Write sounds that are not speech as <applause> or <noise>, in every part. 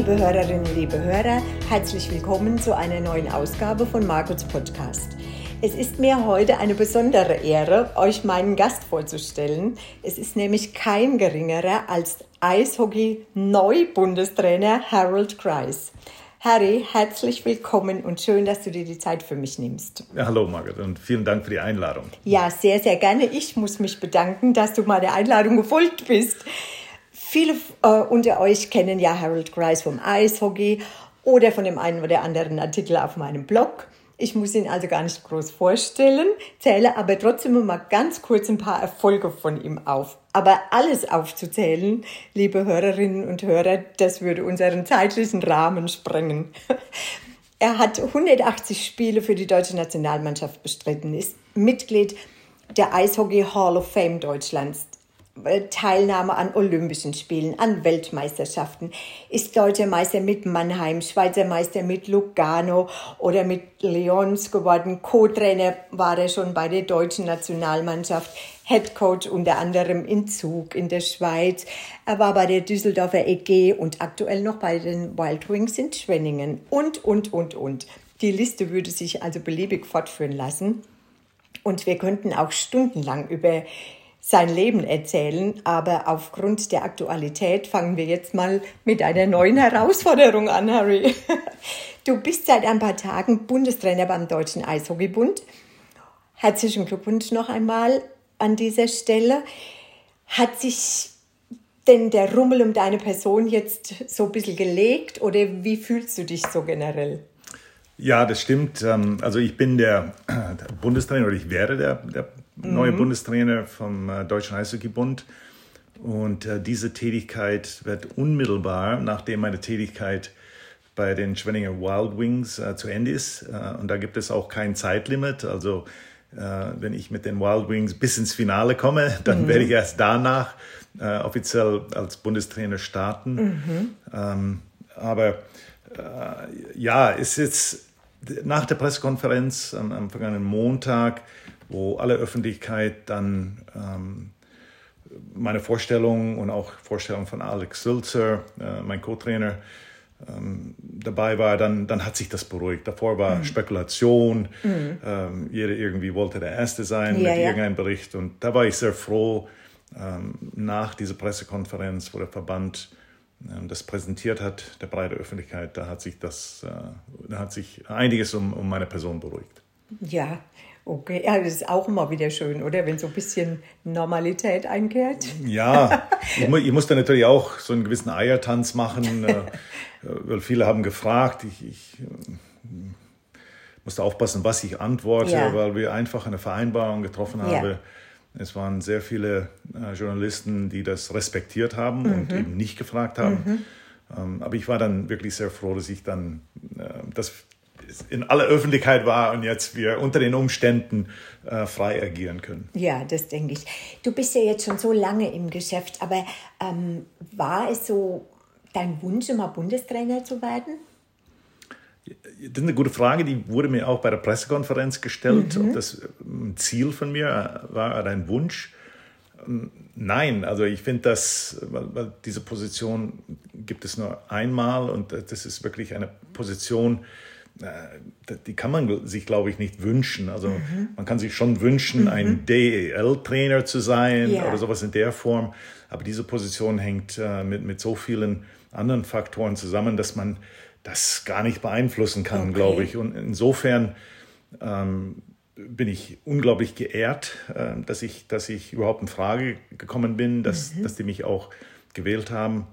Liebe Hörerinnen, liebe Hörer, herzlich willkommen zu einer neuen Ausgabe von Margots Podcast. Es ist mir heute eine besondere Ehre, euch meinen Gast vorzustellen. Es ist nämlich kein geringerer als Eishockey-Neubundestrainer Harold Kreis. Harry, herzlich willkommen und schön, dass du dir die Zeit für mich nimmst. Ja, hallo Margaret und vielen Dank für die Einladung. Ja, sehr, sehr gerne. Ich muss mich bedanken, dass du meiner Einladung gefolgt bist. Viele äh, unter euch kennen ja Harold Grice vom Eishockey oder von dem einen oder anderen Artikel auf meinem Blog. Ich muss ihn also gar nicht groß vorstellen, zähle aber trotzdem mal ganz kurz ein paar Erfolge von ihm auf. Aber alles aufzuzählen, liebe Hörerinnen und Hörer, das würde unseren zeitlichen Rahmen sprengen. <laughs> Er hat 180 Spiele für die deutsche Nationalmannschaft bestritten, ist Mitglied der Eishockey Hall of Fame Deutschlands, Teilnahme an Olympischen Spielen, an Weltmeisterschaften, ist deutscher Meister mit Mannheim, Schweizer Meister mit Lugano oder mit Lyons geworden. Co-Trainer war er schon bei der deutschen Nationalmannschaft, Head Coach unter anderem in Zug in der Schweiz. Er war bei der Düsseldorfer EG und aktuell noch bei den Wild Wings in Schwenningen und, und, und, und. Die Liste würde sich also beliebig fortführen lassen. Und wir könnten auch stundenlang über sein Leben erzählen. Aber aufgrund der Aktualität fangen wir jetzt mal mit einer neuen Herausforderung an, Harry. <laughs> Du bist seit ein paar Tagen Bundestrainer beim Deutschen Eishockeybund. Herzlichen Glückwunsch noch einmal an dieser Stelle. Hat sich denn der Rummel um deine Person jetzt so ein bisschen gelegt oder wie fühlst du dich so generell? Ja, das stimmt. Ähm, also ich bin der <clears throat> Bundestrainer oder ich werde der, der neue mhm. Bundestrainer vom äh, Deutschen Eishockeybund. Und äh, diese Tätigkeit wird unmittelbar, nachdem meine Tätigkeit bei den Schwenninger Wild Wings äh, zu Ende ist. Äh, und da gibt es auch kein Zeitlimit. Also äh, wenn ich mit den Wild Wings bis ins Finale komme, <laughs> dann mhm. werde ich erst danach äh, offiziell als Bundestrainer starten. Mhm. Ähm, aber ja, ist jetzt nach der Pressekonferenz am, am vergangenen Montag wo alle Öffentlichkeit dann ähm, meine Vorstellung und auch Vorstellung von Alex Sülzer, äh, mein Co-Trainer, ähm, dabei war, dann, dann hat sich das beruhigt. Davor war mhm. Spekulation, mhm. Ähm, jeder irgendwie wollte der Erste sein ja, mit ja. irgendeinem Bericht und da war ich sehr froh, ähm, nach dieser Pressekonferenz, wo der Verband ähm, das präsentiert hat, der breite Öffentlichkeit, da hat sich das, äh, da hat sich einiges um, um meine Person beruhigt. Ja, Okay, ja, das ist auch immer wieder schön, oder? Wenn so ein bisschen Normalität einkehrt. Ja, ich, mu ich musste natürlich auch so einen gewissen Eiertanz machen, äh, <laughs> weil viele haben gefragt. Ich, ich äh, musste aufpassen, was ich antworte, ja. weil wir einfach eine Vereinbarung getroffen haben. Ja. Es waren sehr viele äh, Journalisten, die das respektiert haben mhm. und eben nicht gefragt haben. Mhm. Ähm, aber ich war dann wirklich sehr froh, dass ich dann äh, das in aller Öffentlichkeit war und jetzt wir unter den Umständen äh, frei agieren können. Ja, das denke ich. Du bist ja jetzt schon so lange im Geschäft, aber ähm, war es so dein Wunsch, immer Bundestrainer zu werden? Das ist eine gute Frage, die wurde mir auch bei der Pressekonferenz gestellt, mhm. ob das ein Ziel von mir war oder ein Wunsch. Ähm, nein, also ich finde das, weil, diese Position gibt es nur einmal und das ist wirklich eine Position, äh, die kann man sich, glaube ich, nicht wünschen. Also mhm. man kann sich schon wünschen, mhm. ein DEL-Trainer zu sein yeah. oder sowas in der Form. Aber diese Position hängt äh, mit, mit so vielen anderen Faktoren zusammen, dass man das gar nicht beeinflussen kann, okay. glaube ich. Und insofern ähm, bin ich unglaublich geehrt, äh, dass, ich, dass ich überhaupt in Frage gekommen bin, dass, mhm. dass die mich auch gewählt haben.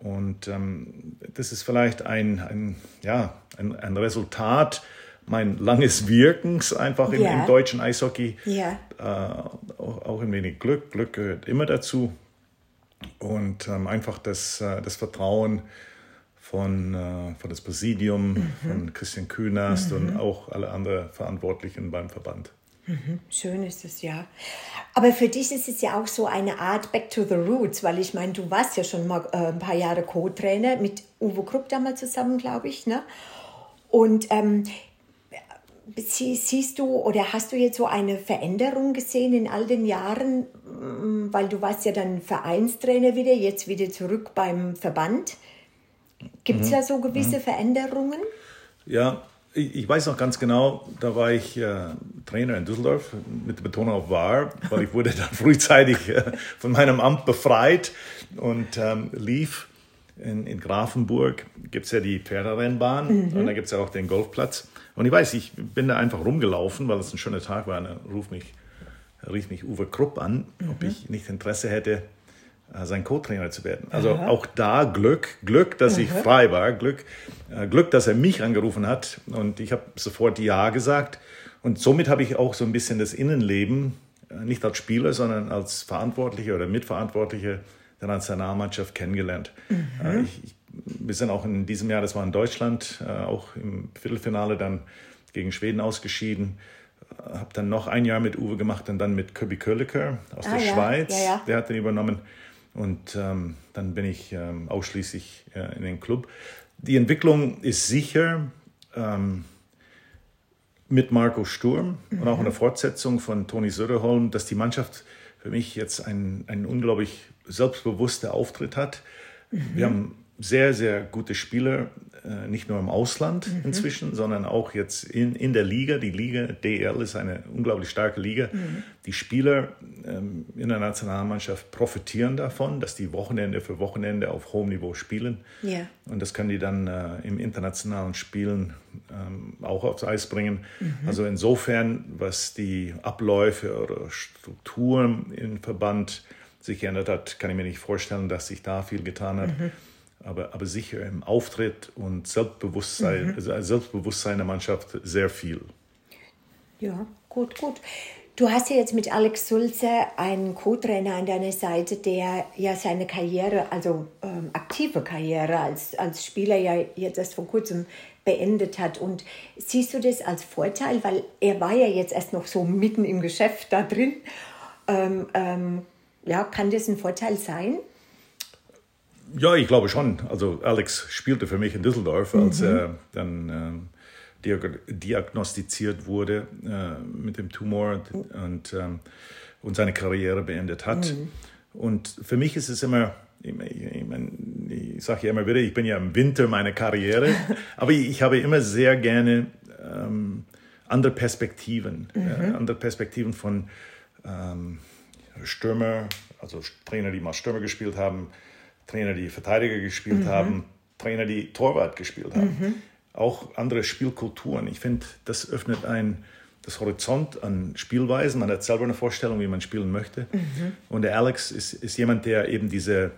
Und ähm, das ist vielleicht ein, ein, ja, ein, ein Resultat mein langes Wirkens einfach im, ja. im deutschen Eishockey. Ja. Äh, auch, auch, ein wenig Glück. Glück gehört immer dazu. Und ähm, einfach das, äh, das Vertrauen von, äh, von das Präsidium, mhm. von Christian Kühnast mhm. und auch alle anderen Verantwortlichen beim Verband. Mhm. Schön ist es ja. Aber für dich ist es ja auch so eine Art Back to the Roots, weil ich meine, du warst ja schon mal äh, ein paar Jahre Co-Trainer mit Uwe Krupp damals zusammen, glaube ich. Ne? Und ähm, siehst du oder hast du jetzt so eine Veränderung gesehen in all den Jahren, mm, weil du warst ja dann Vereinstrainer wieder, jetzt wieder zurück beim Verband. Gibt es mhm. da so gewisse mhm. Veränderungen? Ja, ich, weiß noch ganz genau, da war ich äh, Trainer in Düsseldorf mit der Betonung auf war, weil ich wurde dann <laughs> frühzeitig äh, von meinem Amt befreit und ähm, lief in, in Grafenburg, gibt es ja die Pferderennbahn mhm. und da gibt es ja auch den Golfplatz. Und ich weiß, ich bin da einfach rumgelaufen, weil es ein schöner Tag war. Und dann ruf mich, rief mich Uwe Krupp an, mhm. ob ich nicht Interesse hätte, sein Co-Trainer zu werden. Also Aha. auch da Glück, Glück, dass Aha. ich frei war, Glück, äh, Glück, dass er mich angerufen hat und ich habe sofort Ja gesagt und somit habe ich auch so ein bisschen das Innenleben, äh, nicht als Spieler, sondern als Verantwortlicher oder Mitverantwortlicher der Nationalmannschaft kennengelernt. Mhm. Ich, ich, wir sind auch in diesem Jahr, das war in Deutschland, auch im Viertelfinale dann gegen Schweden ausgeschieden habe dann noch ein Jahr mit Uwe gemacht und dann mit Köbi Köliker aus ah, der ja. Schweiz. Ja, ja. Der hat den übernommen. Und ähm, dann bin ich ähm, ausschließlich äh, in den Club. Die Entwicklung ist sicher ähm, mit Marco Sturm mhm. und auch in der Fortsetzung von Toni Söderholm, dass die Mannschaft für mich jetzt einen, einen unglaublich selbstbewussten Auftritt hat. Mhm. Wir haben sehr, sehr gute Spieler, äh, nicht nur im Ausland mhm. inzwischen, sondern auch jetzt in, in der Liga. Die Liga DL ist eine unglaublich starke Liga. Mhm. Die Spieler ähm, in der Nationalmannschaft profitieren davon, dass die Wochenende für Wochenende auf hohem Niveau spielen. Yeah. Und das können die dann äh, im internationalen Spielen ähm, auch aufs Eis bringen. Mhm. Also insofern, was die Abläufe oder Strukturen im Verband sich geändert hat, kann ich mir nicht vorstellen, dass sich da viel getan hat. Mhm aber, aber sicher im Auftritt und Selbstbewusstsein, mhm. also Selbstbewusstsein der Mannschaft sehr viel. Ja, gut, gut. Du hast ja jetzt mit Alex Sulze einen Co-Trainer an deiner Seite, der ja seine Karriere, also ähm, aktive Karriere als, als Spieler ja jetzt erst vor kurzem beendet hat. Und siehst du das als Vorteil, weil er war ja jetzt erst noch so mitten im Geschäft da drin. Ähm, ähm, ja, kann das ein Vorteil sein? Ja, ich glaube schon. Also Alex spielte für mich in Düsseldorf, als mhm. er dann äh, diagnostiziert wurde äh, mit dem Tumor und, ähm, und seine Karriere beendet hat. Mhm. Und für mich ist es immer, ich, ich, ich, ich sage ja immer wieder, ich bin ja im Winter meiner Karriere, <laughs> aber ich, ich, habe immer sehr gerne ähm, andere Perspektiven, mhm. äh, andere Perspektiven von ähm, Stürmer, also Trainer, die mal Stürmer gespielt haben, Trainer, die Verteidiger gespielt mhm. haben, Trainer, die Torwart gespielt haben. Mhm. Auch andere Spielkulturen. Ich finde, das öffnet ein das Horizont an Spielweisen. Man hat selber eine Vorstellung, wie man spielen möchte. Mhm. Und der Alex ist, ist jemand, der eben diese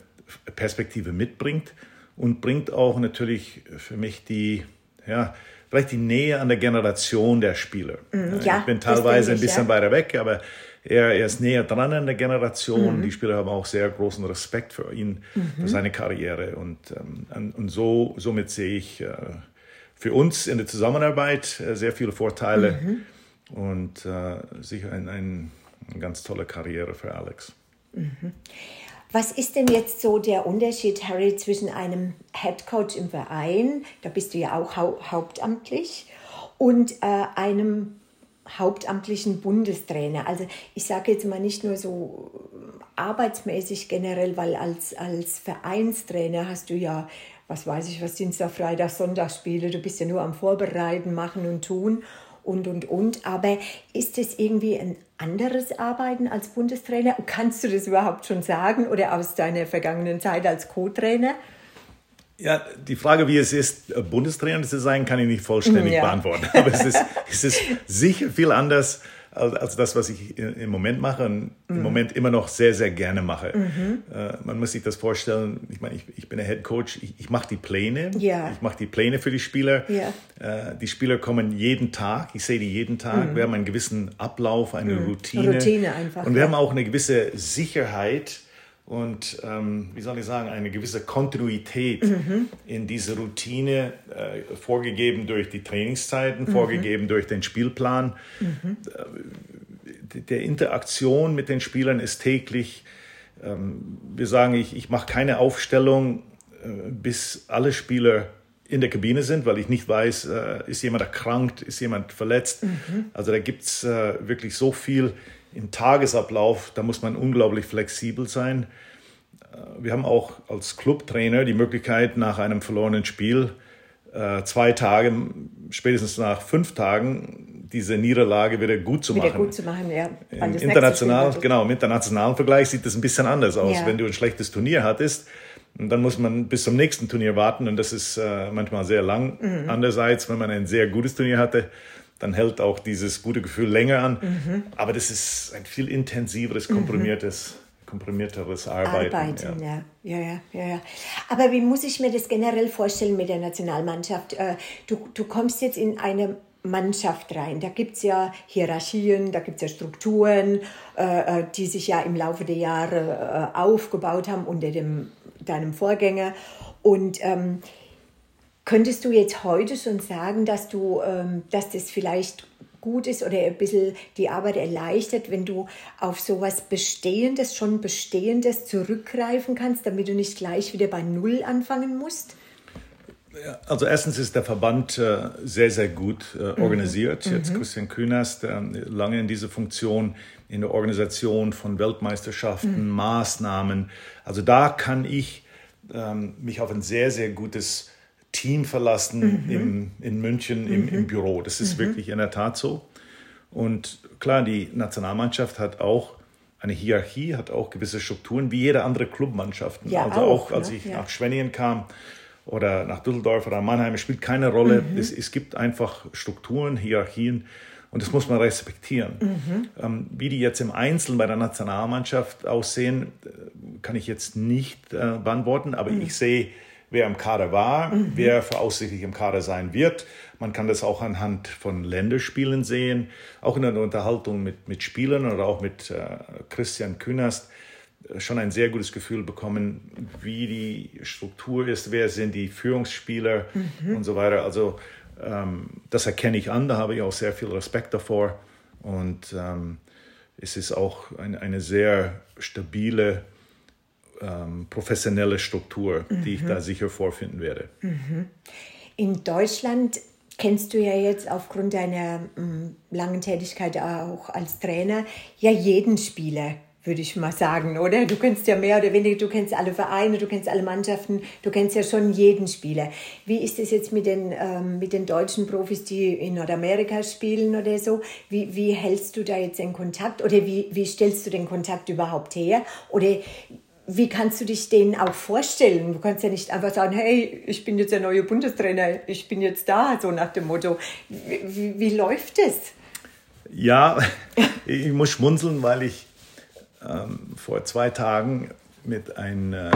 Perspektive mitbringt und bringt auch natürlich für mich die, ja, vielleicht die Nähe an der Generation der Spieler. Mhm, ja, ich bin teilweise ich, ein bisschen ja. weiter weg, aber er, er ist näher dran an der Generation. Mhm. Die Spieler haben auch sehr großen Respekt für ihn, mhm. für seine Karriere. Und, ähm, und so, somit sehe ich äh, für uns in der Zusammenarbeit äh, sehr viele Vorteile mhm. und äh, sicher ein, ein, eine ganz tolle Karriere für Alex. Mhm. Was ist denn jetzt so der Unterschied, Harry, zwischen einem Head Coach im Verein, da bist du ja auch hau hauptamtlich, und äh, einem hauptamtlichen Bundestrainer. Also ich sage jetzt mal nicht nur so arbeitsmäßig generell, weil als, als Vereinstrainer hast du ja, was weiß ich, was Dienstag, Freitag, Sonntagsspiele, du bist ja nur am Vorbereiten, machen und tun und, und, und. Aber ist es irgendwie ein anderes Arbeiten als Bundestrainer? Kannst du das überhaupt schon sagen oder aus deiner vergangenen Zeit als Co-Trainer? Ja, die Frage, wie es ist, Bundestrainer zu sein, kann ich nicht vollständig ja. beantworten. Aber es ist, <laughs> es ist sicher viel anders als, als das, was ich im Moment mache und mhm. im Moment immer noch sehr, sehr gerne mache. Mhm. Äh, man muss sich das vorstellen, ich meine, ich, ich bin der Head Coach, ich, ich mache die Pläne, ja. ich mache die Pläne für die Spieler. Ja. Äh, die Spieler kommen jeden Tag, ich sehe die jeden Tag, mhm. wir haben einen gewissen Ablauf, eine mhm. Routine. Routine einfach. Und wir haben auch eine gewisse Sicherheit, und, ähm, wie soll ich sagen, eine gewisse Kontinuität mhm. in diese Routine, äh, vorgegeben durch die Trainingszeiten, mhm. vorgegeben durch den Spielplan. Mhm. Äh, der Interaktion mit den Spielern ist täglich. Ähm, wir sagen, ich, ich mache keine Aufstellung, äh, bis alle Spieler in der Kabine sind, weil ich nicht weiß, äh, ist jemand erkrankt, ist jemand verletzt. Mhm. Also da gibt es äh, wirklich so viel im Tagesablauf, da muss man unglaublich flexibel sein. wir haben auch als Clubtrainer die Möglichkeit, nach einem verlorenen Spiel äh, zwei Tage, spätestens nach fünf Tagen, diese Niederlage wieder gut zu Wieder machen. gut zu machen, ja. Im, international, genau, Im internationalen Vergleich sieht das ein bisschen anders aus. Ja. Wenn du ein schlechtes Turnier hattest, dann muss man bis zum nächsten Turnier warten und das ist äh, manchmal sehr lang. Mhm. Andererseits, wenn man ein sehr gutes Turnier hatte, dann hält auch dieses gute Gefühl länger an. Mhm. Aber das ist ein viel intensiveres, komprimiertes, komprimierteres Arbeiten. Arbeiten, ja. ja. Ja, ja, ja. Aber wie muss ich mir das generell vorstellen mit der Nationalmannschaft? Äh, Du, du kommst jetzt in eine Mannschaft rein. Da gibt es ja Hierarchien, da gibt es ja Strukturen, äh, äh, die sich ja im Laufe der Jahre aufgebaut haben unter dem, deinem Vorgänger. Und ähm, Könntest du jetzt heute schon sagen, dass du, ähm, dass das vielleicht gut ist oder ein bisschen die Arbeit erleichtert, wenn du auf sowas Bestehendes, schon Bestehendes zurückgreifen kannst, damit du nicht gleich wieder bei Null anfangen musst? Also erstens ist der Verband äh, sehr, sehr gut äh, Mhm. organisiert. Jetzt Christian Künast, äh, lange in dieser Funktion in der Organisation von Weltmeisterschaften, Mhm. Maßnahmen. Also da kann ich ähm, mich auf ein sehr, sehr gutes Team verlassen Mhm. im, in München im, im Büro. Das ist wirklich in der Tat so. Und klar, die Nationalmannschaft hat auch eine Hierarchie, hat auch gewisse Strukturen, wie jede andere Clubmannschaften. Ja, also auch, auch, als ne? ich Ja. nach Schwenningen kam oder nach Düsseldorf oder Mannheim, spielt keine Rolle. Es, es gibt einfach Strukturen, Hierarchien und das muss man respektieren. Ähm, wie die jetzt im Einzelnen bei der Nationalmannschaft aussehen, äh, kann ich jetzt nicht äh, beantworten, aber ich sehe, wer im Kader war, wer voraussichtlich im Kader sein wird. Man kann das auch anhand von Länderspielen sehen, auch in der Unterhaltung mit, mit Spielern oder auch mit äh, Christian Künast äh, schon ein sehr gutes Gefühl bekommen, wie die Struktur ist, wer sind die Führungsspieler und so weiter. Also ähm, das erkenne ich an, da habe ich auch sehr viel Respekt davor und ähm, es ist auch ein, eine sehr stabile, ähm, professionelle Struktur, die ich da sicher vorfinden werde. In Deutschland kennst du ja jetzt aufgrund deiner mm, langen Tätigkeit auch als Trainer ja jeden Spieler, würde ich mal sagen, oder? Du kennst ja mehr oder weniger, du kennst alle Vereine, du kennst alle Mannschaften, du kennst ja schon jeden Spieler. Wie ist es jetzt mit den, ähm, mit den deutschen Profis, die in Nordamerika spielen oder so? Wie, wie hältst du da jetzt den Kontakt oder wie, wie stellst du den Kontakt überhaupt her? Oder wie kannst du dich denen auch vorstellen? Du kannst ja nicht einfach sagen, hey, ich bin jetzt der neue Bundestrainer, ich bin jetzt da, so nach dem Motto. Wie, wie, läuft es? Ja, <laughs> ich muss schmunzeln, weil ich ähm, vor zwei Tagen mit einem äh,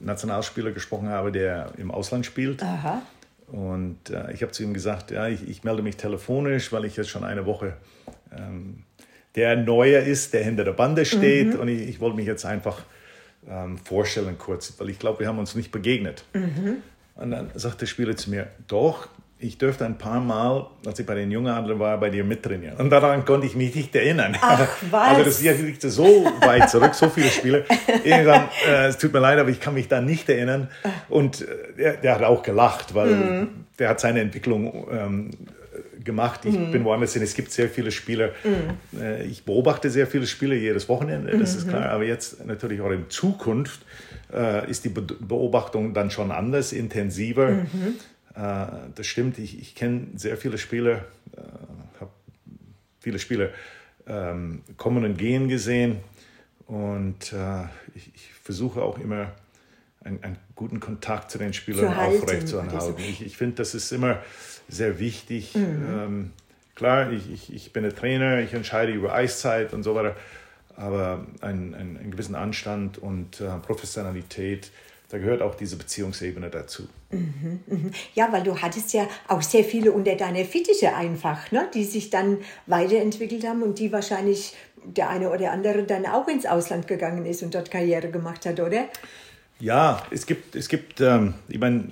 Nationalspieler gesprochen habe, der im Ausland spielt. Aha. Und äh, ich habe zu ihm gesagt, ja, ich, ich, melde mich telefonisch, weil ich jetzt schon eine Woche ähm, der Neue ist, der hinter der Bande steht. Mhm. Und ich, ich wollte mich jetzt einfach ähm, vorstellen kurz, weil ich glaube, wir haben uns nicht begegnet. Mhm. Und dann sagt der Spieler zu mir, doch, ich dürfte ein paar Mal, als ich bei den Jungadlern war, bei dir mittrainieren. Und daran konnte ich mich nicht erinnern. Ach, <laughs> was? Also das liegt so weit zurück, so viele Spiele. Irgendwann, äh, es tut mir leid, aber ich kann mich da nicht erinnern. Und äh, der, der, hat auch gelacht, weil mhm. der hat seine Entwicklung ähm, gemacht. Ich mhm. bin woanders hin. Es gibt sehr viele Spieler. Mhm. Äh, ich beobachte sehr viele Spieler jedes Wochenende, das ist klar. Aber jetzt natürlich auch in Zukunft äh, ist die Be Beobachtung dann schon anders, intensiver. Mhm. Äh, das stimmt. Ich, ich kenne sehr viele Spieler, äh, habe viele Spieler ähm, kommen und gehen gesehen. Und äh, ich, ich, versuche auch immer einen, einen, guten Kontakt zu den Spielern aufrechtzuerhalten. Ich, ich finde, das ist immer sehr wichtig. Mhm. Ähm, klar, ich, ich, ich bin der Trainer, ich entscheide über Eiszeit und so weiter, aber einen, einen, einen gewissen Anstand und äh, Professionalität, da gehört auch diese Beziehungsebene dazu. Mhm, mh. Ja, weil du hattest ja auch sehr viele unter deiner Fittiche einfach, ne? die sich dann weiterentwickelt haben und die wahrscheinlich der eine oder andere dann auch ins Ausland gegangen ist und dort Karriere gemacht hat, oder? Ja, es gibt, es gibt ähm, ich meine,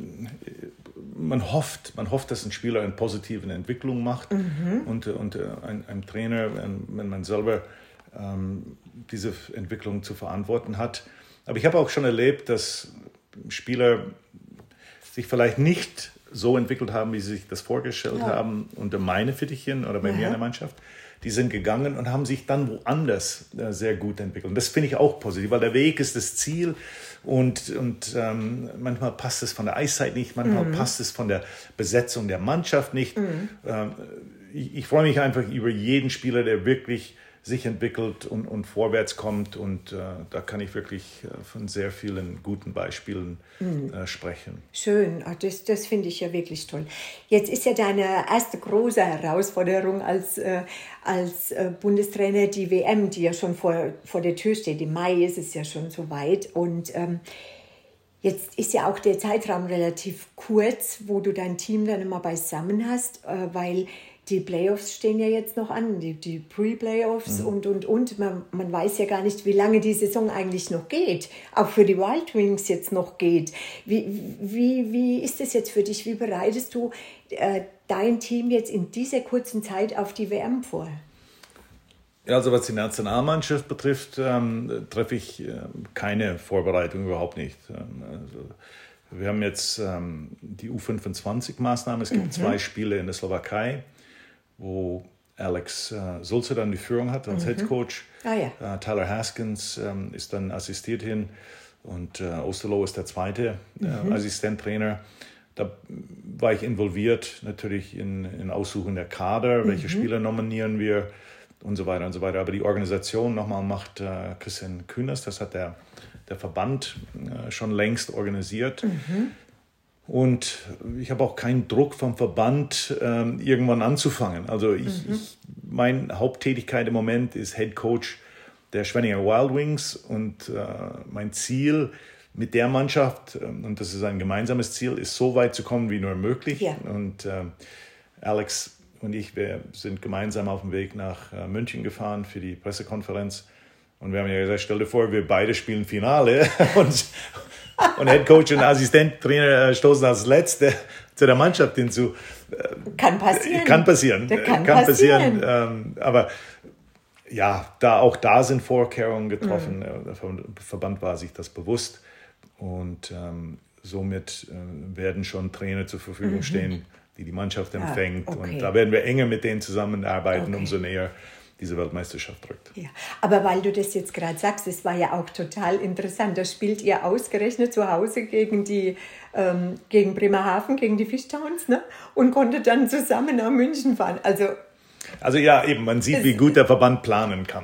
man hofft, man hofft, dass ein Spieler eine positive Entwicklung macht mhm. und, und ein, ein Trainer, wenn man selber ähm, diese Entwicklung zu verantworten hat. Aber ich habe auch schon erlebt, dass Spieler sich vielleicht nicht so entwickelt haben, wie sie sich das vorgestellt ja. haben unter meine Fittichen oder bei ja. mir in der Mannschaft. Die sind gegangen und haben sich dann woanders äh, sehr gut entwickelt. Und das finde ich auch positiv, weil der Weg ist das Ziel und, und ähm, manchmal passt es von der Eiszeit nicht, manchmal mhm. passt es von der Besetzung der Mannschaft nicht. Mhm. Ähm, ich, ich freue mich einfach über jeden Spieler, der wirklich sich entwickelt und, und vorwärts kommt. Und äh, da kann ich wirklich äh, von sehr vielen guten Beispielen mhm. äh, sprechen. Schön, Ach, das, das finde ich ja wirklich toll. Jetzt ist ja deine erste große Herausforderung als, äh, als äh, Bundestrainer die WM, die ja schon vor, vor der Tür steht. Im Mai ist es ja schon soweit. Und ähm, Jetzt ist ja auch der Zeitraum relativ kurz, wo du dein Team dann immer beisammen hast, äh, weil die Playoffs stehen ja jetzt noch an, die, die Pre-Playoffs mhm. und, und, und. Man, man weiß ja gar nicht, wie lange die Saison eigentlich noch geht, auch für die Wild Wings jetzt noch geht. Wie, wie, wie ist es jetzt für dich? Wie bereitest du äh, dein Team jetzt in dieser kurzen Zeit auf die WM vor? Also was die Nationalmannschaft betrifft, ähm, treffe ich äh, keine Vorbereitung überhaupt nicht. Ähm, also, wir haben jetzt ähm, die U25-Maßnahme. Es gibt mhm. zwei Spiele in der Slowakei wo Alex äh, Sulzer dann die Führung hat als mhm. Head Coach. Ah, ja. äh, Tyler Haskins ähm, ist dann assistiert hin und äh, Osterloh ist der zweite äh, mhm. Assistenttrainer. Da war ich involviert natürlich in, in Aussuchen der Kader, welche mhm. Spieler nominieren wir und so weiter und so weiter. Aber die Organisation nochmal macht äh, Christian Kühners, das hat der, der Verband äh, schon längst organisiert. Mhm. Und ich habe auch keinen Druck vom Verband, ähm, irgendwann anzufangen. Also ich, mhm. ich, meine Haupttätigkeit im Moment ist Head Coach der Schwenninger Wild Wings und äh, mein Ziel mit der Mannschaft, äh, und das ist ein gemeinsames Ziel, ist so weit zu kommen wie nur möglich. Ja. Und äh, Alex und ich, wir sind gemeinsam auf dem Weg nach äh, München gefahren für die Pressekonferenz. Und wir haben ja gesagt, stell dir vor, wir beide spielen Finale <laughs> und, und Head Coach und Assistenttrainer äh, stoßen als Letzte zu der Mannschaft hinzu. Kann passieren. Kann passieren. kann, kann passieren. passieren. Ähm, aber ja, da auch da sind Vorkehrungen getroffen. Mhm. Der Verband war sich das bewusst und ähm, somit äh, werden schon Trainer zur Verfügung mhm. stehen, die die Mannschaft ah, empfängt. Ah, okay. Und da werden wir enger mit denen zusammenarbeiten, okay. umso näher diese Weltmeisterschaft drückt. Ja, aber weil du das jetzt gerade sagst, es war ja auch total interessant. Da spielt ihr ausgerechnet zu Hause gegen die ähm, gegen Bremerhaven, gegen die Fischtowns, ne? Und konntet dann zusammen nach München fahren. Also also ja, eben, man sieht, wie gut der Verband planen kann.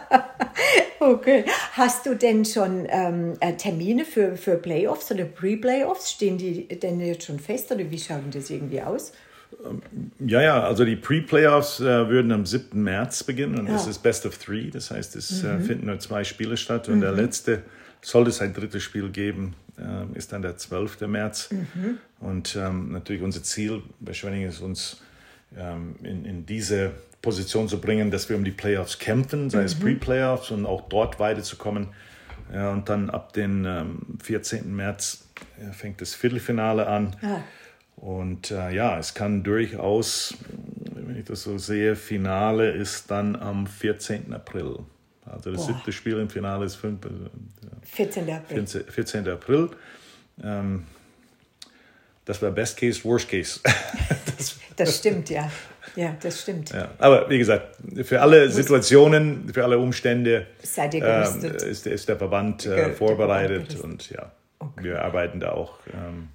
<laughs> okay. Hast du denn schon ähm, äh, Termine für, für Playoffs oder Pre-Playoffs? Stehen die denn jetzt schon fest oder wie schaut das irgendwie aus? Ja, ja, also die Pre-Playoffs äh, würden am 7. März beginnen und ja. das ist Best of Three. Das heißt, es äh, mhm. äh, finden nur zwei Spiele statt und mhm. der letzte, sollte es ein drittes Spiel geben, äh, ist dann der 12. März. Mhm. Und ähm, natürlich unser Ziel bei Schwenning ist uns ähm, in, in diese Position zu bringen, dass wir um die Playoffs kämpfen, sei es mhm. Pre-Playoffs und auch dort weiterzukommen. Ja, und dann ab dem ähm, 14. März äh, fängt das Viertelfinale an. Ah. Und äh, ja, es kann durchaus, wenn ich das so sehe, Finale ist dann am 14. April. Also das Boah. siebte Spiel im Finale ist 5, äh, 14. April. 14. April. Ähm, das war Best Case, Worst Case. <laughs> das, das, stimmt, ja. Ja, das stimmt. Ja, aber wie gesagt, für alle Situationen, für alle Umstände ähm, ist, ist, der Verband äh, vorbereitet und ja, okay. wir arbeiten da auch ähm,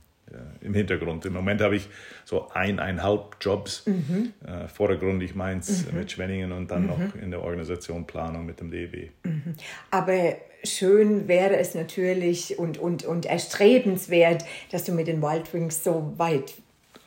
im Hintergrund. Im Moment habe ich so eineinhalb Jobs. Mhm. Äh, vordergründig meins mhm. mit Schwenningen und dann mhm. noch in der Organisation Planung mit dem DEW. Mhm. Aber schön wäre es natürlich und, und, und erstrebenswert, dass du mit den Wild Wings so weit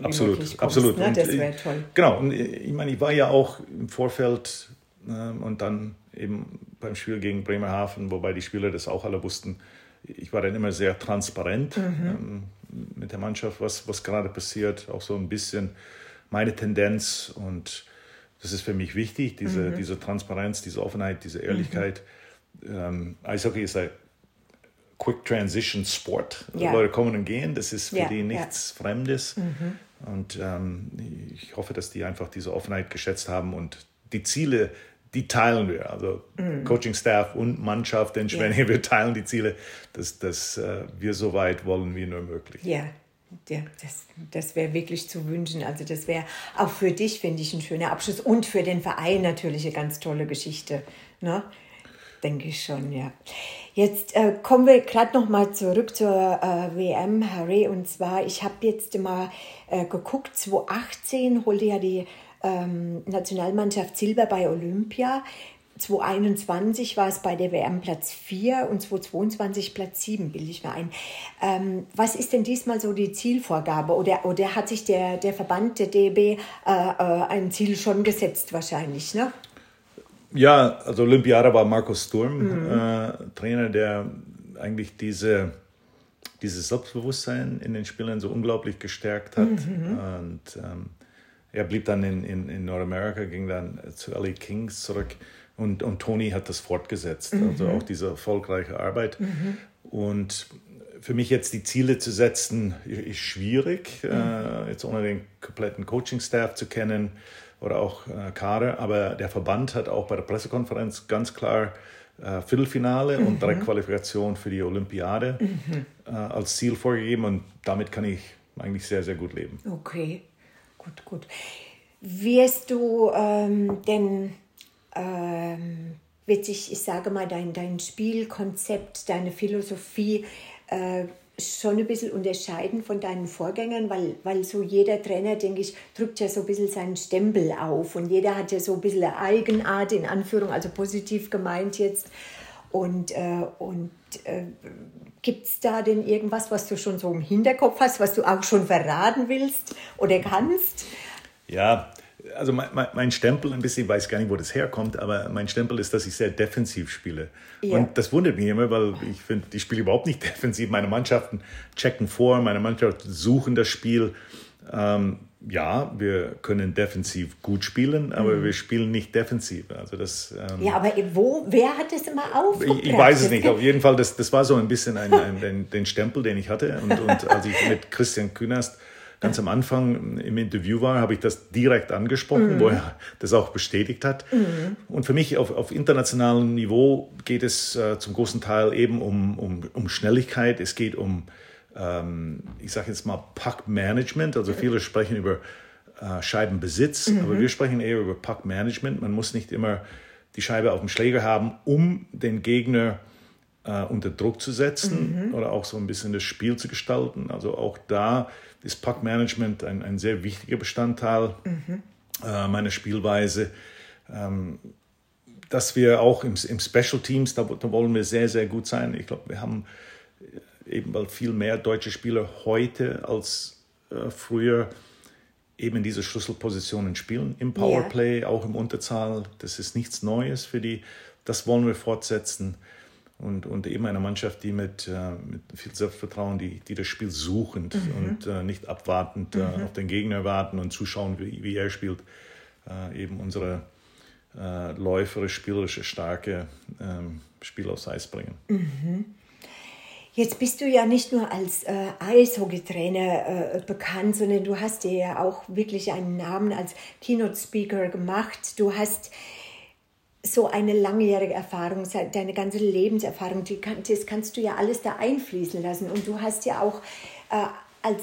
absolut, kommst, absolut. Ne? Das wäre toll. Genau, und ich meine, ich war ja auch im Vorfeld äh, und dann eben beim Spiel gegen Bremerhaven, wobei die Spieler das auch alle wussten. Ich war dann immer sehr transparent. Mhm. Ähm, mit der Mannschaft, was, was gerade passiert, auch so ein bisschen meine Tendenz und das ist für mich wichtig, diese, mhm. diese Transparenz, diese Offenheit, diese Ehrlichkeit. Mhm. Ähm, Eishockey ist ein Quick Transition Sport. Ja. Leute kommen und gehen, das ist für ja, die nichts ja. Fremdes. Mhm. Und ähm, ich hoffe, dass die einfach diese Offenheit geschätzt haben und die Ziele die teilen wir. Also mhm. Coaching-Staff und Mannschaft in Schwenningen, ja. <laughs> wir teilen die Ziele, dass, dass uh, wir so weit wollen wie nur möglich. Ja, Ja, das, das wäre wirklich zu wünschen. Also das wäre auch für dich, finde ich, ein schöner Abschluss und für den Verein natürlich eine ganz tolle Geschichte. Ne? Denke ich schon, ja. Jetzt äh, kommen wir gerade noch mal zurück zur äh, WM, Harry. Und zwar, ich habe jetzt mal äh, geguckt, 2018 holte ja die ähm, Nationalmannschaft Silber bei Olympia. 2021 war es bei der WM Platz 4 und 2022 Platz 7, bilde ich mir ein. Ähm, was ist denn diesmal so die Zielvorgabe? Oder, oder hat sich der, der Verband, der DB, äh, äh, ein Ziel schon gesetzt wahrscheinlich? Ne? Ja, also Olympiade war Markus Sturm, mhm. äh, Trainer, der eigentlich diese, dieses Selbstbewusstsein in den Spielern so unglaublich gestärkt hat. Mhm. Und ähm, er blieb dann in, in, in Nordamerika, ging dann zu LA Kings zurück und, und Tony hat das fortgesetzt. Mhm. Also auch diese erfolgreiche Arbeit. Mhm. Und für mich jetzt die Ziele zu setzen, ist schwierig, mhm. äh, jetzt ohne den kompletten Coaching-Staff zu kennen oder auch äh, Kader. Aber der Verband hat auch bei der Pressekonferenz ganz klar äh, Viertelfinale mhm. und direkt Qualifikation für die Olympiade mhm. äh, als Ziel vorgegeben und damit kann ich eigentlich sehr, sehr gut leben. Okay, gut, gut. Wirst du ähm, denn, ähm, wird sich, ich sage mal, dein, dein Spielkonzept, deine Philosophie äh, schon ein bisschen unterscheiden von deinen Vorgängern, weil, weil so jeder Trainer, denke ich, drückt ja so ein bisschen seinen Stempel auf und jeder hat ja so ein bisschen Eigenart, in Anführung, also positiv gemeint jetzt. Und, äh, und äh, gibt es da denn irgendwas, was du schon so im Hinterkopf hast, was du auch schon verraten willst oder kannst? Ja, also mein, mein, Stempel ein bisschen, ich weiß gar nicht, wo das herkommt, aber mein Stempel ist, dass ich sehr defensiv spiele. Ja. Und das wundert mich immer, weil ich finde, ich spiele überhaupt nicht <laughs> defensiv. Meine Mannschaften checken vor, meine Mannschaften suchen das Spiel. Ähm, ja, wir können defensiv gut spielen, aber mhm. wir spielen nicht defensiv. Also das, ähm, ja, aber wo, wer hat das immer aufgebracht? Ich, ich, weiß es nicht. Auf jeden Fall, das, das war so ein bisschen ein, ein, <laughs> ein, den Stempel, den ich hatte. Und, und als ich mit Christian Künast ganz am Anfang im Interview war, habe ich das direkt angesprochen, mhm. wo er das auch bestätigt hat. Mhm. Und für mich auf, auf internationalem Niveau geht es äh, zum großen Teil eben um, um, um Schnelligkeit. Es geht um, ähm, ich sage jetzt mal, Puck-Management. Also viele sprechen über äh, Scheibenbesitz, mhm. aber wir sprechen eher über Puck-Management. Man muss nicht immer die Scheibe auf dem Schläger haben, um den Gegner äh, unter Druck zu setzen mhm. oder auch so ein bisschen das Spiel zu gestalten. Also auch da ist Puck-Management ein, ein sehr wichtiger Bestandteil mhm. äh, meiner Spielweise. Ähm, dass wir auch im, im Special Teams, da, da, wollen wir sehr, sehr gut sein. Ich glaube, wir haben eben bald viel mehr deutsche Spieler heute als äh, früher eben in diese Schlüsselpositionen spielen. Im Powerplay, yeah. auch im Unterzahl. Das ist nichts Neues für die. Das wollen wir fortsetzen und, und eben eine Mannschaft, die mit, äh, mit viel Selbstvertrauen, die, die das Spiel suchend mhm. und äh, nicht abwartend äh, mhm. auf den Gegner warten und zuschauen, wie, wie er spielt, äh, eben unsere äh, läuferisch, spielerische, starke ähm, Spiel aufs Eis bringen. Mhm. Jetzt bist du ja nicht nur als äh, Eishockeytrainer äh, bekannt, sondern du hast dir ja auch wirklich einen Namen als Keynote-Speaker gemacht. Du hast so eine langjährige Erfahrung, deine ganze Lebenserfahrung, die kann, das kannst du ja alles da einfließen lassen. Und du hast ja auch äh, als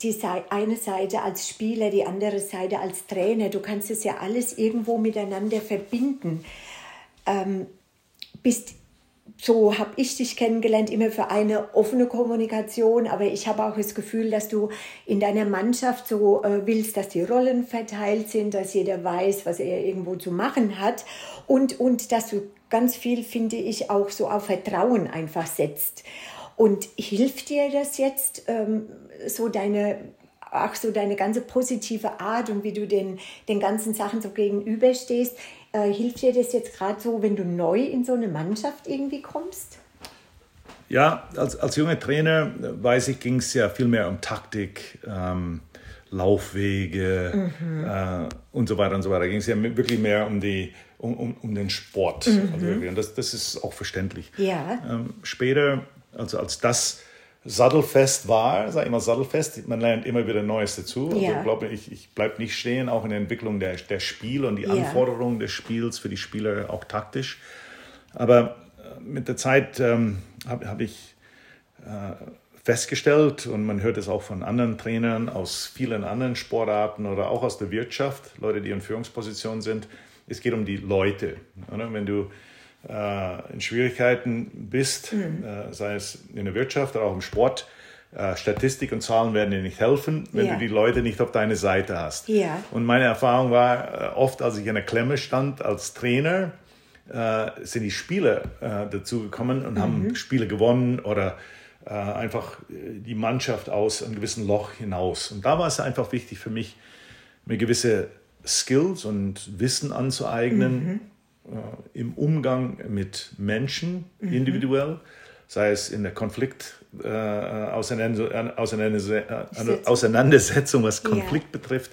die eine Seite als Spieler, die andere Seite als Trainer, du kannst es ja alles irgendwo miteinander verbinden. Ähm, bist so habe ich dich kennengelernt, immer für eine offene Kommunikation, aber ich habe auch das Gefühl, dass du in deiner Mannschaft so äh, willst, dass die Rollen verteilt sind, dass jeder weiß, was er irgendwo zu machen hat. Und, und dass du ganz viel, finde ich, auch so auf Vertrauen einfach setzt. Und hilft dir das jetzt, ähm, so deine ach so deine ganze positive Art und wie du den, den ganzen Sachen so gegenüberstehst, äh, hilft dir das jetzt gerade so, wenn du neu in so eine Mannschaft irgendwie kommst? Ja, als, als junger Trainer, weiß ich, ging es ja viel mehr um Taktik, ähm, Laufwege mhm. äh, und so weiter und so weiter. Da ging es ja wirklich mehr um, die, um, um, um den Sport. Mhm. Also, und das, das ist auch verständlich. Ja. Ähm, später, also als das sattelfest war, sag ich mal sattelfest, man lernt immer wieder Neues dazu. Also ja. glaube ich, ich bleibe nicht stehen, auch in der Entwicklung der, der Spiele und die ja. Anforderungen des Spiels für die Spieler auch taktisch. Aber äh, mit der Zeit ähm, habe hab ich äh, festgestellt und man hört es auch von anderen Trainern aus vielen anderen Sportarten oder auch aus der Wirtschaft, Leute, die in Führungspositionen sind. Es geht um die Leute. Oder? Wenn du in Schwierigkeiten bist, mhm. äh, sei es in der Wirtschaft oder auch im Sport, äh, Statistik und Zahlen werden dir nicht helfen, wenn ja. du die Leute nicht auf deine Seite hast. Ja. Und meine Erfahrung war, äh, oft als ich in der Klemme stand als Trainer, äh, sind die Spieler äh, dazugekommen und mhm. haben Spiele gewonnen oder äh, einfach äh, die Mannschaft aus einem gewissen Loch hinaus. Und da war es einfach wichtig für mich, mir gewisse Skills und Wissen anzueignen mhm. Äh, im Umgang mit Menschen mhm. individuell, sei es in der Konflikt. Äh, Auseinandersetzung, was Konflikt ja. betrifft,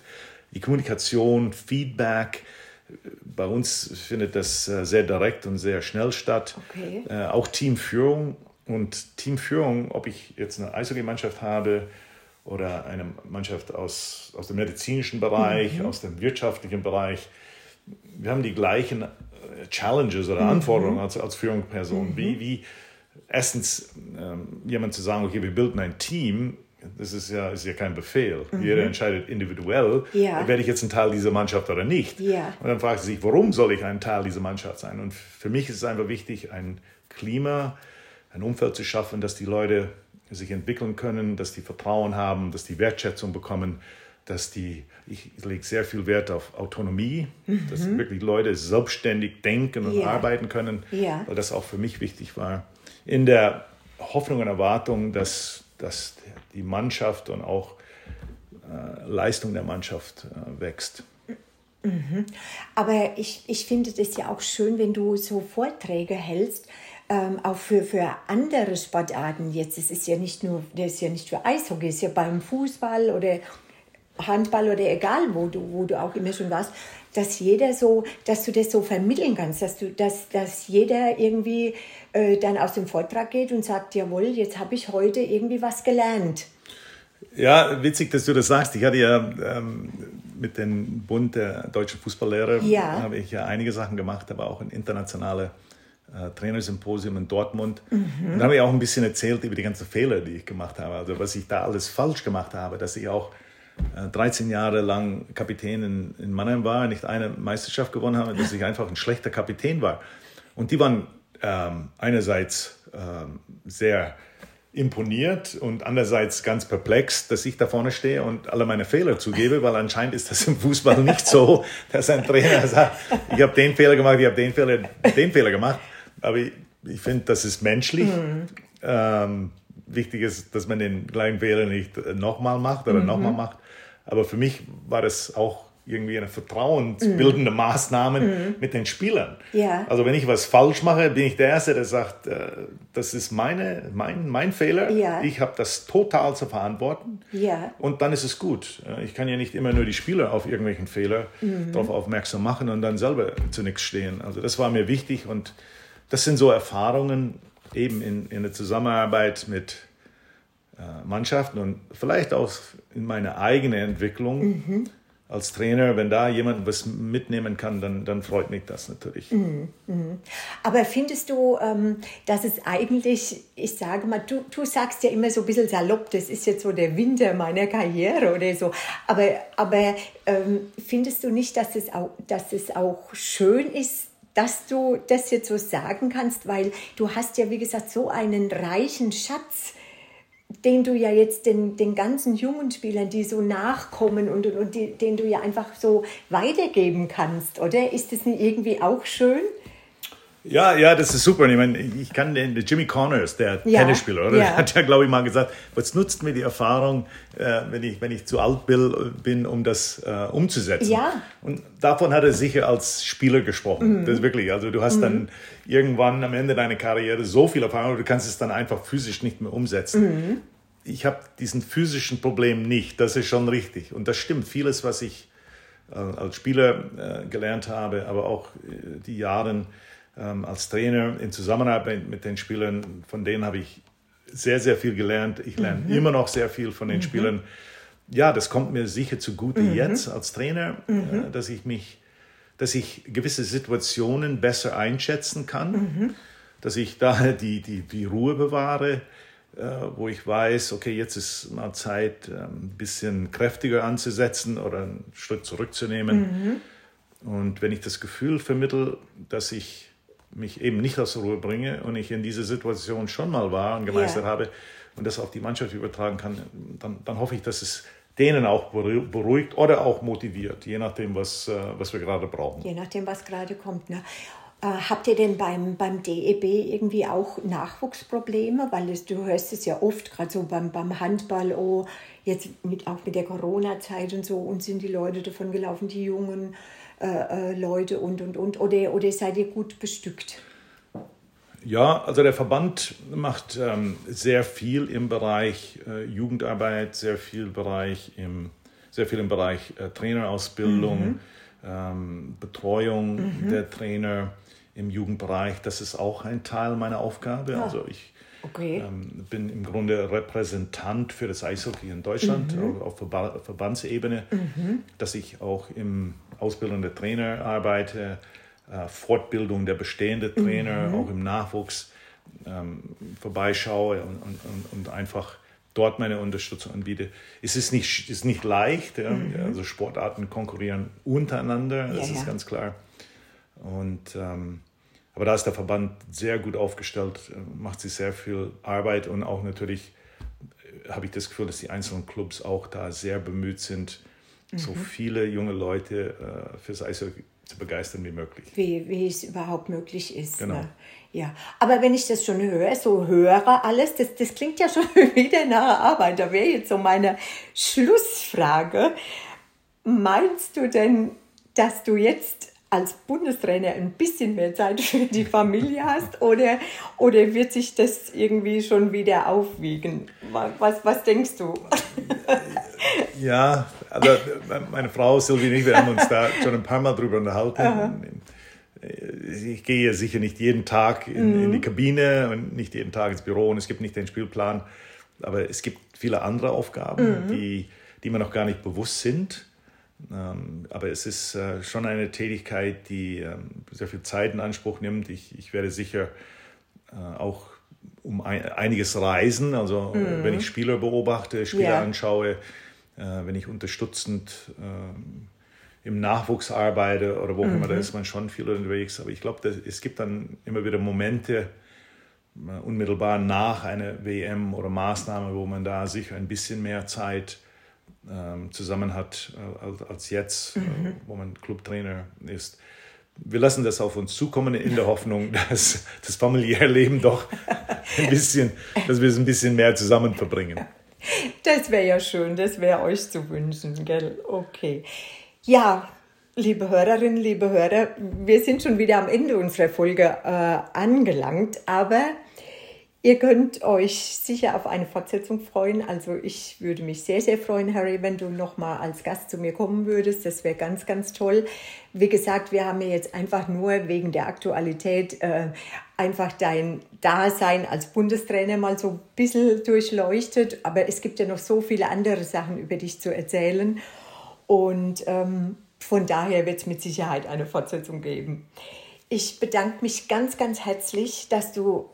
die Kommunikation, Feedback, bei uns findet das äh, sehr direkt und sehr schnell statt. Okay. Äh, auch Teamführung. Und Teamführung, ob ich jetzt eine Eishockey-Mannschaft habe oder eine Mannschaft aus, aus dem medizinischen Bereich, mhm. aus dem wirtschaftlichen Bereich, wir haben die gleichen äh, Challenges oder mhm. Anforderungen als, als Führungsperson. Mhm. Wie, wie erstens ähm, jemand zu sagen, okay, wir bilden ein Team, das ist ja, ist ja kein Befehl. Mhm. Jeder entscheidet individuell, ja. werde ich jetzt ein Teil dieser Mannschaft oder nicht. Ja. Und dann fragt sie sich, warum soll ich ein Teil dieser Mannschaft sein? Und für mich ist es einfach wichtig, ein Klima, ein Umfeld zu schaffen, dass die Leute sich entwickeln können, dass die Vertrauen haben, dass die Wertschätzung bekommen, dass die, ich lege sehr viel Wert auf Autonomie, mhm. dass wirklich Leute selbstständig denken und ja. arbeiten können, ja. weil das auch für mich wichtig war. In der Hoffnung und Erwartung, dass, dass die Mannschaft und auch äh, Leistung der Mannschaft äh, wächst. Mhm. Aber ich, ich finde das ja auch schön, wenn du so Vorträge hältst, ähm, auch für, für andere Sportarten jetzt. Es ist ja nicht nur, das ist ja nicht für Eishockey, es ist ja beim Fußball oder Handball oder egal wo du, wo du auch immer schon warst, dass jeder so, dass du das so vermitteln kannst, dass du, dass, dass jeder irgendwie äh, dann aus dem Vortrag geht und sagt, jawohl, jetzt habe ich heute irgendwie was gelernt. Ja, witzig, dass du das sagst. Ich hatte ja ähm, mit dem Bund der deutschen Fußballlehrer ja. habe ich ja einige Sachen gemacht, aber auch ein internationales äh, Trainersymposium in Dortmund. Mhm. Und da habe ich auch ein bisschen erzählt über die ganzen Fehler, die ich gemacht habe. Also was ich da alles falsch gemacht habe, dass ich auch 13 äh, Jahre lang Kapitän in, in Mannheim war, nicht eine Meisterschaft gewonnen habe, dass ich einfach ein schlechter Kapitän war. Und die waren ähm, einerseits ähm, sehr imponiert und andererseits ganz perplex, dass ich da vorne stehe und alle meine Fehler zugebe, weil anscheinend ist das im Fußball nicht so, <laughs> dass ein Trainer sagt, ich habe den Fehler gemacht, ich habe den Fehler, den Fehler gemacht. Aber ich, ich finde, das ist menschlich. Mhm. Ähm, wichtig ist, dass man den gleichen Fehler nicht nochmal macht oder mhm. nochmal macht. Aber für mich war das auch irgendwie eine vertrauensbildende mhm. Maßnahme mhm. mit den Spielern. Ja. Also wenn ich was falsch mache, bin ich der Erste, der sagt, äh, das ist meine, mein, mein Fehler. Ja. Ich habe das total zu verantworten. Ja. Und dann ist es gut. Ich kann ja nicht immer nur die Spieler auf irgendwelchen Fehler mhm. darauf aufmerksam machen und dann selber zu nichts stehen. Also das war mir wichtig und das sind so Erfahrungen eben in, in der Zusammenarbeit mit Mannschaften und vielleicht auch in meiner eigenen Entwicklung. Mhm als Trainer, wenn da jemand was mitnehmen kann, dann, dann freut mich das natürlich. Mhm, mh. Aber findest du, ähm, dass es eigentlich, ich sage mal, du, du sagst ja immer so ein bisschen salopp, das ist jetzt so der Winter meiner Karriere oder so, aber, aber ähm, findest du nicht, dass es, auch, dass es auch schön ist, dass du das jetzt so sagen kannst, weil du hast ja, wie gesagt, so einen reichen Schatz den du ja jetzt den, den ganzen jungen Spielern, die so nachkommen und, und, die, den du ja einfach so weitergeben kannst, oder? Ist das nicht irgendwie auch schön? Ja, ja, das ist super. Ich meine, ich kann den, Jimmy Connors, der ja, Tennisspieler, oder? Ja. <laughs> hat ja, glaube ich, mal gesagt, was nutzt mir die Erfahrung, äh, wenn, ich, wenn ich zu alt bin, um das äh, umzusetzen? Ja. Und davon hat er sicher als Spieler gesprochen. Mhm. Das ist wirklich, also du hast mhm. dann irgendwann am Ende deiner Karriere so viel Erfahrung, du kannst es dann einfach physisch nicht mehr umsetzen. Mhm. Ich habe diesen physischen Problem nicht, das ist schon richtig. Und das stimmt, vieles, was ich äh, als Spieler äh, gelernt habe, aber auch äh, die Jahre, ähm, als Trainer in Zusammenarbeit mit den Spielern, von denen habe ich sehr, sehr viel gelernt. Ich lerne mhm. immer noch sehr viel von den mhm. Spielern. Ja, das kommt mir sicher zugute mhm. jetzt als Trainer, äh, mhm. dass ich mich, dass ich gewisse Situationen besser einschätzen kann, mhm. dass ich da <laughs> die, die, die Ruhe bewahre, wo ich weiß, okay, jetzt ist mal Zeit, ein bisschen kräftiger anzusetzen oder einen Schritt zurückzunehmen. Mhm. Und wenn ich das Gefühl vermittle, dass ich mich eben nicht aus der Ruhe bringe und ich in dieser Situation schon mal war und gemeistert yeah. habe und das auf die Mannschaft übertragen kann, dann, dann hoffe ich, dass es denen auch beruhigt oder auch motiviert, je nachdem, was, äh, was wir gerade brauchen. Je nachdem, was gerade kommt. Ne? Äh, habt ihr denn beim, beim DEB irgendwie auch Nachwuchsprobleme? Weil es, du hörst es ja oft, gerade so beim, beim Handball, oh, jetzt mit, auch mit der Corona-Zeit und so, und sind die Leute davon gelaufen, die jungen äh, äh, Leute und, und, und? Oder, oder seid ihr gut bestückt? Ja, also der Verband macht ähm, sehr viel im Bereich äh, Jugendarbeit, sehr viel, Bereich im, sehr viel im Bereich äh, Trainerausbildung, mhm. ähm, Betreuung mhm. der Trainer im Jugendbereich. Das ist auch ein Teil meiner Aufgabe. Ja. Also ich okay. ähm, bin im Grunde Repräsentant für das Eishockey in Deutschland mhm. auf, auf Verbandsebene, mhm. dass ich auch im Ausbildung der Trainer arbeite äh, Fortbildung der bestehenden Trainer, mhm. auch im Nachwuchs ähm, vorbeischaue und, und, und, einfach dort meine Unterstützung anbiete. Es ist nicht, ist nicht leicht, ja? mhm. also Sportarten konkurrieren untereinander, das ja, ist ja. ganz klar. Und, ähm, aber da ist der Verband sehr gut aufgestellt, äh, macht sich sehr viel Arbeit und auch natürlich äh, habe ich das Gefühl, dass die einzelnen Clubs auch da sehr bemüht sind, mhm. so viele junge Leute äh, fürs Eishockey zu begeistern wie möglich. Wie, wie es überhaupt möglich ist. Genau. Ne? Ja, aber wenn ich das schon höre, so höre alles, das, das klingt ja <laughs> schon wieder nach Arbeit. Da wäre jetzt so meine Schlussfrage. Meinst du denn, dass du jetzt als Bundestrainer ein bisschen mehr Zeit für die Familie <laughs> hast oder, oder wird sich das irgendwie schon wieder aufwiegen? Was, was denkst du? Ja, also meine Frau Silvie und ich, wir haben uns da schon ein paar Mal drüber unterhalten. Aha. Ich gehe sicher nicht jeden Tag in, mhm. in, die Kabine und nicht jeden Tag ins Büro und es gibt nicht den Spielplan. Aber es gibt viele andere Aufgaben, mhm. die, die mir noch gar nicht bewusst sind. Ähm, aber es ist äh, schon eine Tätigkeit, die ähm, sehr viel Zeit in Anspruch nimmt. Ich, ich werde sicher äh, auch um einiges reisen. Also mhm. wenn ich Spieler beobachte, Spieler ja. anschaue, wenn ich unterstützend äh, im Nachwuchs arbeite oder wo auch mhm. immer, da ist man schon viel unterwegs. Aber ich glaube, es gibt dann immer wieder Momente, äh, unmittelbar nach einer WM oder Maßnahme, wo man da sicher ein bisschen mehr Zeit ähm, zusammen hat äh, als jetzt, äh, mhm. wo man Clubtrainer ist. Wir lassen das auf uns zukommen in der <laughs> Hoffnung, dass das familiäre Leben doch <laughs> ein bisschen, dass wir es ein bisschen mehr zusammen verbringen. Das wäre ja schön, das wäre euch zu wünschen, gell? Okay. Ja, liebe Hörerinnen, liebe Hörer, wir sind schon wieder am Ende unserer Folge äh, angelangt, aber Ihr könnt euch sicher auf eine Fortsetzung freuen. Also ich würde mich sehr, sehr freuen, Harry, wenn du nochmal als Gast zu mir kommen würdest. Das wäre ganz, ganz toll. Wie gesagt, wir haben jetzt einfach nur wegen der Aktualität äh, einfach dein Dasein als Bundestrainer mal so ein bisschen durchleuchtet. Aber es gibt ja noch so viele andere Sachen über dich zu erzählen. Und ähm, von daher wird es mit Sicherheit eine Fortsetzung geben. Ich bedanke mich ganz, ganz herzlich, dass du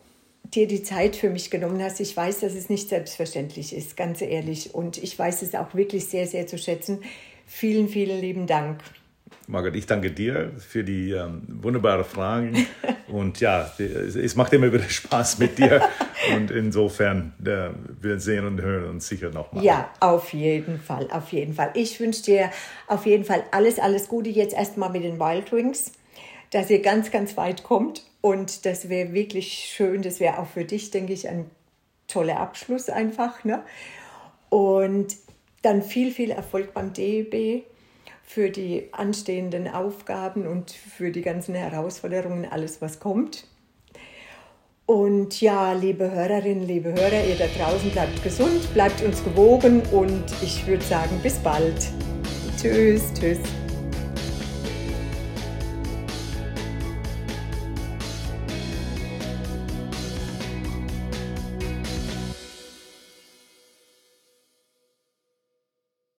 dir die Zeit für mich genommen hast. Ich weiß, dass es nicht selbstverständlich ist, ganz ehrlich. Und ich weiß es auch wirklich sehr, sehr zu schätzen. Vielen, vielen lieben Dank. Margaret, ich danke dir für die ähm, wunderbaren Fragen. <laughs> Und ja, es macht immer wieder Spaß mit dir. <laughs> Und insofern, äh, wir sehen und hören uns sicher nochmal. Ja, auf jeden Fall, auf jeden Fall. Ich wünsche dir auf jeden Fall alles, alles Gute jetzt erstmal mit den Wild Wings, dass ihr ganz, ganz weit kommt und das wäre wirklich schön, das wäre auch für dich, denke ich, ein toller Abschluss einfach. Ne? Und dann viel, viel Erfolg beim DEB für die anstehenden Aufgaben und für die ganzen Herausforderungen, alles was kommt. Und ja, liebe Hörerinnen, liebe Hörer, ihr da draußen bleibt gesund, bleibt uns gewogen und ich würde sagen, bis bald. Tschüss, tschüss.